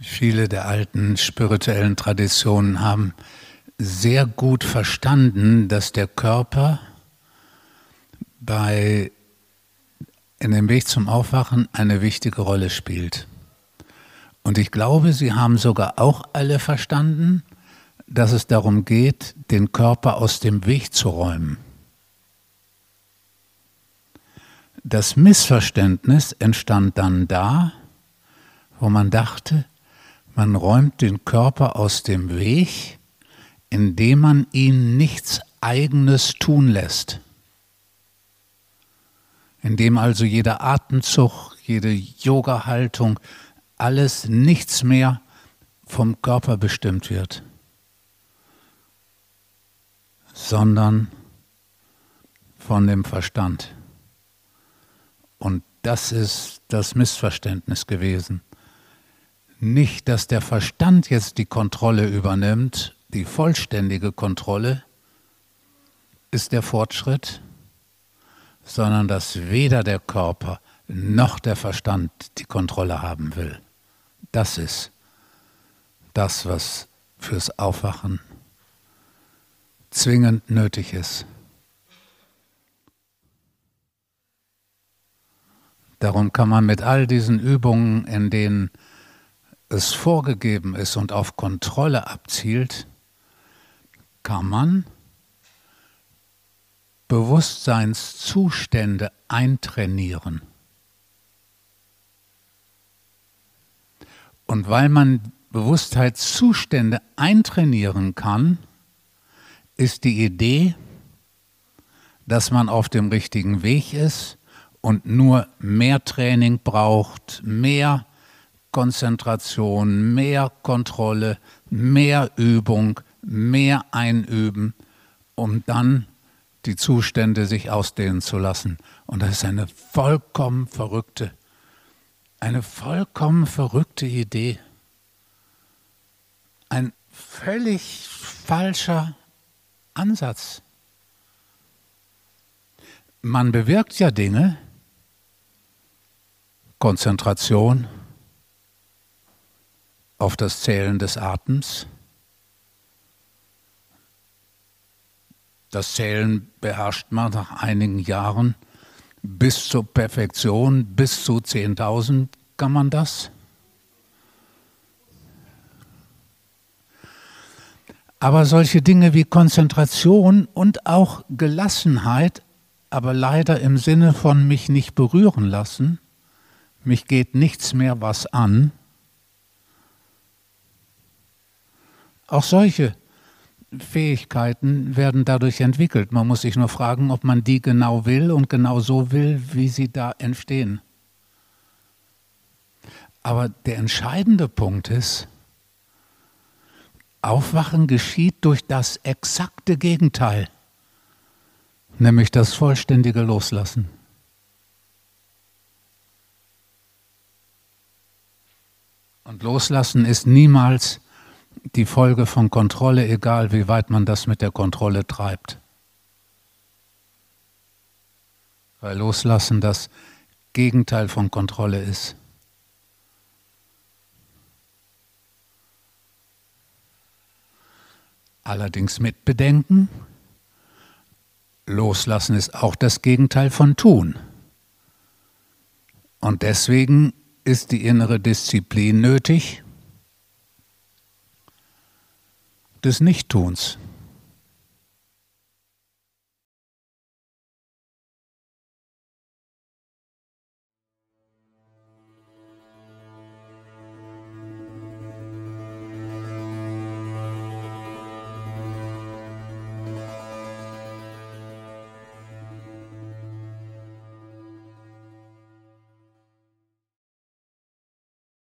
Viele der alten spirituellen Traditionen haben sehr gut verstanden, dass der Körper bei, in dem Weg zum Aufwachen eine wichtige Rolle spielt. Und ich glaube, sie haben sogar auch alle verstanden, dass es darum geht, den Körper aus dem Weg zu räumen. Das Missverständnis entstand dann da, wo man dachte, man räumt den Körper aus dem Weg, indem man ihn nichts eigenes tun lässt. Indem also jeder Atemzug, jede Yoga-Haltung, alles nichts mehr vom Körper bestimmt wird, sondern von dem Verstand. Und das ist das Missverständnis gewesen. Nicht, dass der Verstand jetzt die Kontrolle übernimmt, die vollständige Kontrolle ist der Fortschritt, sondern dass weder der Körper noch der Verstand die Kontrolle haben will. Das ist das, was fürs Aufwachen zwingend nötig ist. Darum kann man mit all diesen Übungen, in denen es vorgegeben ist und auf Kontrolle abzielt, kann man Bewusstseinszustände eintrainieren. Und weil man Bewusstheitszustände eintrainieren kann, ist die Idee, dass man auf dem richtigen Weg ist und nur mehr Training braucht, mehr Konzentration, mehr Kontrolle, mehr Übung, mehr Einüben, um dann die Zustände sich ausdehnen zu lassen. Und das ist eine vollkommen verrückte, eine vollkommen verrückte Idee. Ein völlig falscher Ansatz. Man bewirkt ja Dinge, Konzentration, auf das Zählen des Atems. Das Zählen beherrscht man nach einigen Jahren bis zur Perfektion, bis zu 10.000 kann man das. Aber solche Dinge wie Konzentration und auch Gelassenheit, aber leider im Sinne von mich nicht berühren lassen, mich geht nichts mehr was an, Auch solche Fähigkeiten werden dadurch entwickelt. Man muss sich nur fragen, ob man die genau will und genau so will, wie sie da entstehen. Aber der entscheidende Punkt ist, Aufwachen geschieht durch das exakte Gegenteil, nämlich das vollständige Loslassen. Und Loslassen ist niemals die Folge von Kontrolle, egal wie weit man das mit der Kontrolle treibt. Weil Loslassen das Gegenteil von Kontrolle ist. Allerdings mit Bedenken, Loslassen ist auch das Gegenteil von Tun. Und deswegen ist die innere Disziplin nötig, des Nichttuns.